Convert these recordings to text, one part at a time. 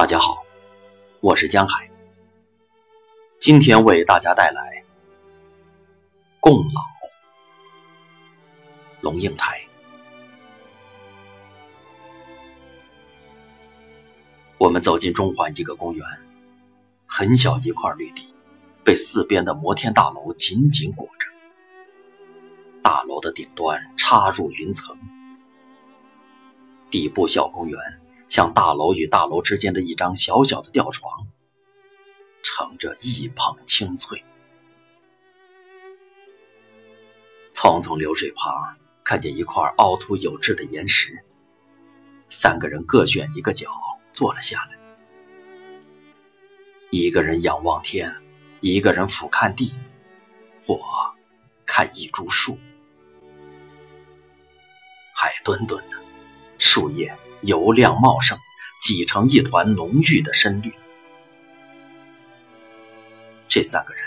大家好，我是江海，今天为大家带来《共老》。龙应台。我们走进中环一个公园，很小一块绿地，被四边的摩天大楼紧紧裹着。大楼的顶端插入云层，底部小公园像大楼与大楼之间的一张小小的吊床，盛着一捧清脆。匆匆流水旁，看见一块凹凸有致的岩石，三个人各选一个角坐了下来，一个人仰望天，一个人俯瞰地，我看一株树。海墩墩的，树叶油亮茂盛，挤成一团浓郁的深绿。这三个人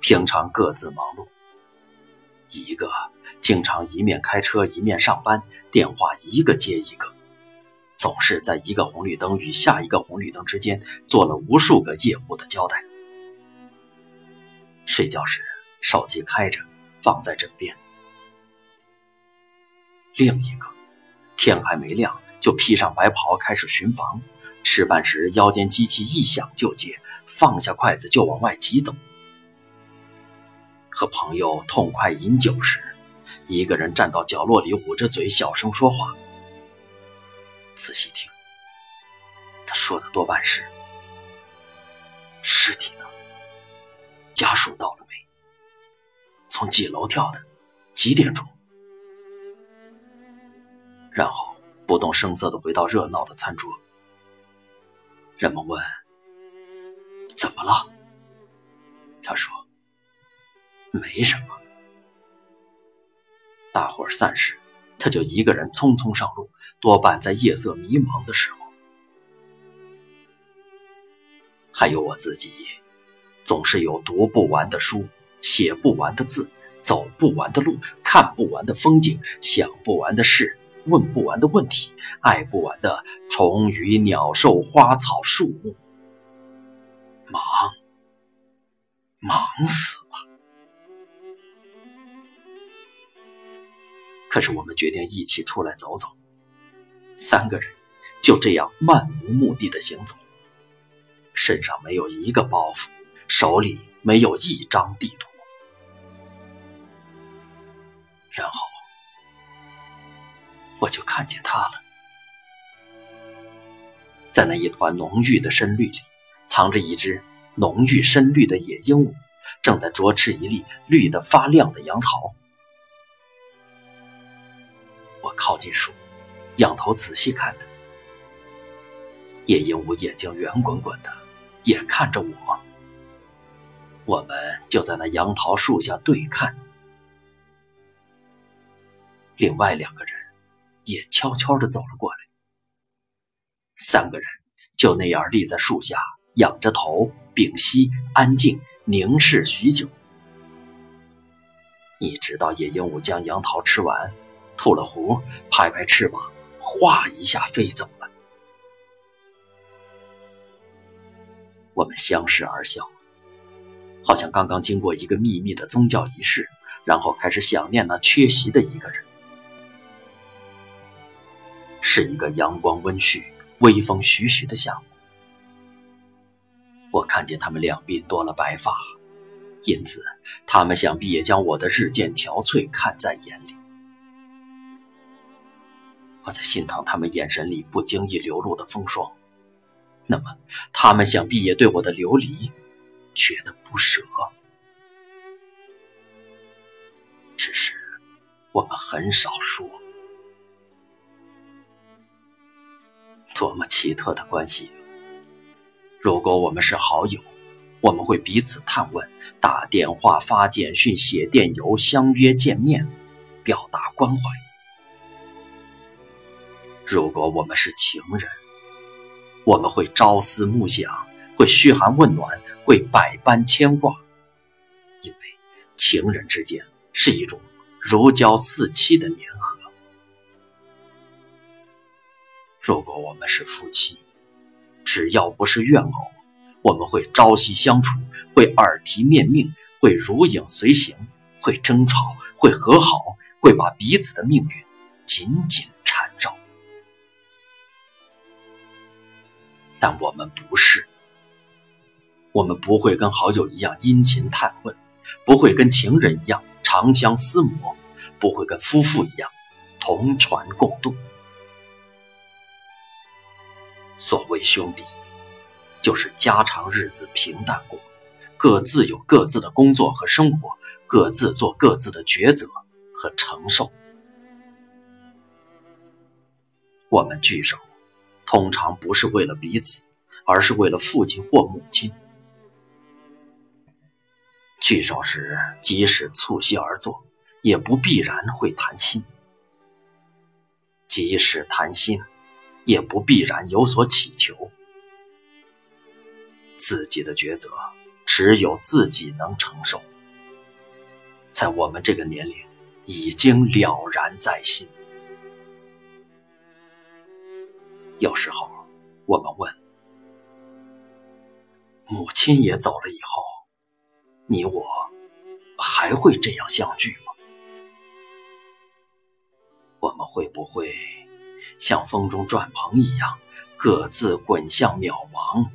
平常各自忙碌，一个经常一面开车一面上班，电话一个接一个，总是在一个红绿灯与下一个红绿灯之间做了无数个业务的交代。睡觉时手机开着，放在枕边。另一个，天还没亮就披上白袍开始巡房，吃饭时腰间机器一响就接，放下筷子就往外急走。和朋友痛快饮酒时，一个人站到角落里捂着嘴小声说话。仔细听，他说的多半是：“尸体呢？家属到了没？从几楼跳的？几点钟？”然后不动声色地回到热闹的餐桌。人们问：“怎么了？”他说：“没什么。”大伙儿散时，他就一个人匆匆上路，多半在夜色迷茫的时候。还有我自己，总是有读不完的书，写不完的字，走不完的路，看不完的风景，想不完的事。问不完的问题，爱不完的虫鱼鸟兽花草树木，忙，忙死了。可是我们决定一起出来走走，三个人就这样漫无目的的行走，身上没有一个包袱，手里没有一张地图，然后。我就看见他了，在那一团浓郁的深绿里，藏着一只浓郁深绿的野鹦鹉，正在啄吃一粒绿得发亮的杨桃。我靠近树，仰头仔细看它，野鹦鹉眼睛圆滚滚的，也看着我。我们就在那杨桃树下对看，另外两个人。也悄悄地走了过来，三个人就那样立在树下，仰着头，屏息，安静凝视许久。一直到野鹦鹉将杨桃吃完，吐了壶，拍拍翅膀，哗一下飞走了。我们相视而笑，好像刚刚经过一个秘密的宗教仪式，然后开始想念那缺席的一个人。是一个阳光温煦、微风徐徐的下午。我看见他们两鬓多了白发，因此他们想必也将我的日渐憔悴看在眼里。我在心疼他们眼神里不经意流露的风霜，那么他们想必也对我的流离觉得不舍。只是我们很少说。多么奇特的关系！如果我们是好友，我们会彼此探问，打电话、发简讯、写电邮，相约见面，表达关怀。如果我们是情人，我们会朝思暮想，会嘘寒问暖，会百般牵挂，因为情人之间是一种如胶似漆的粘合。如果我们是夫妻，只要不是怨偶，我们会朝夕相处，会耳提面命，会如影随形，会争吵，会和好，会把彼此的命运紧紧缠绕。但我们不是，我们不会跟好友一样殷勤探问，不会跟情人一样长相厮磨，不会跟夫妇一样同船共渡。所谓兄弟，就是家常日子平淡过，各自有各自的工作和生活，各自做各自的抉择和承受。我们聚首，通常不是为了彼此，而是为了父亲或母亲。聚首时，即使促膝而坐，也不必然会谈心；即使谈心。也不必然有所祈求，自己的抉择只有自己能承受，在我们这个年龄已经了然在心。有时候我们问：母亲也走了以后，你我还会这样相聚吗？我们会不会？像风中转蓬一样，各自滚向渺茫，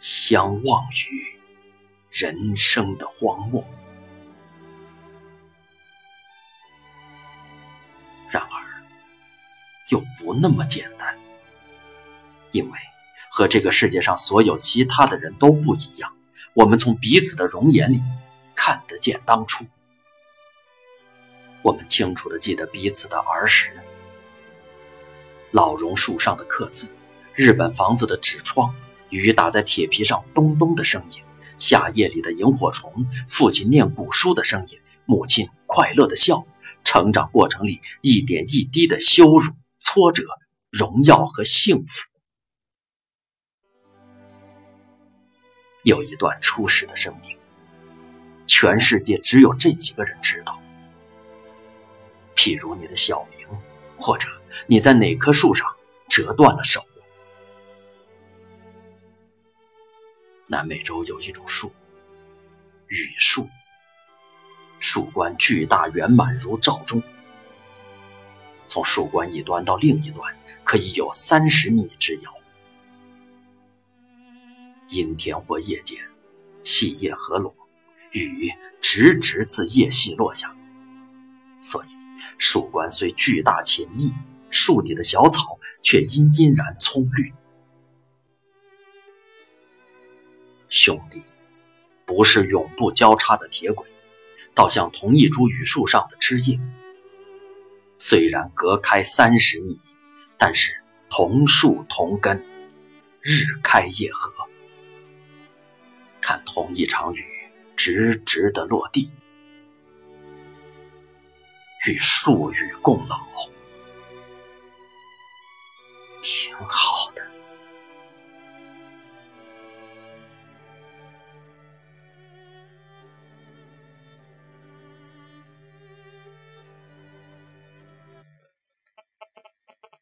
相望于人生的荒漠。然而，又不那么简单，因为和这个世界上所有其他的人都不一样，我们从彼此的容颜里看得见当初。我们清楚的记得彼此的儿时。老榕树上的刻字，日本房子的纸窗，雨打在铁皮上咚咚的声音，夏夜里的萤火虫，父亲念古书的声音，母亲快乐的笑，成长过程里一点一滴的羞辱、挫折、荣耀和幸福。有一段初始的生命，全世界只有这几个人知道，譬如你的小名，或者。你在哪棵树上折断了手？南美洲有一种树，雨树，树冠巨大圆满如罩钟，从树冠一端到另一端可以有三十米之遥。阴天或夜间，细叶合拢，雨直直自叶隙落下，所以树冠虽巨大且密。树底的小草却阴阴然葱绿。兄弟，不是永不交叉的铁轨，倒像同一株榆树上的枝叶。虽然隔开三十米，但是同树同根，日开夜合。看同一场雨直直的落地，与树与共老。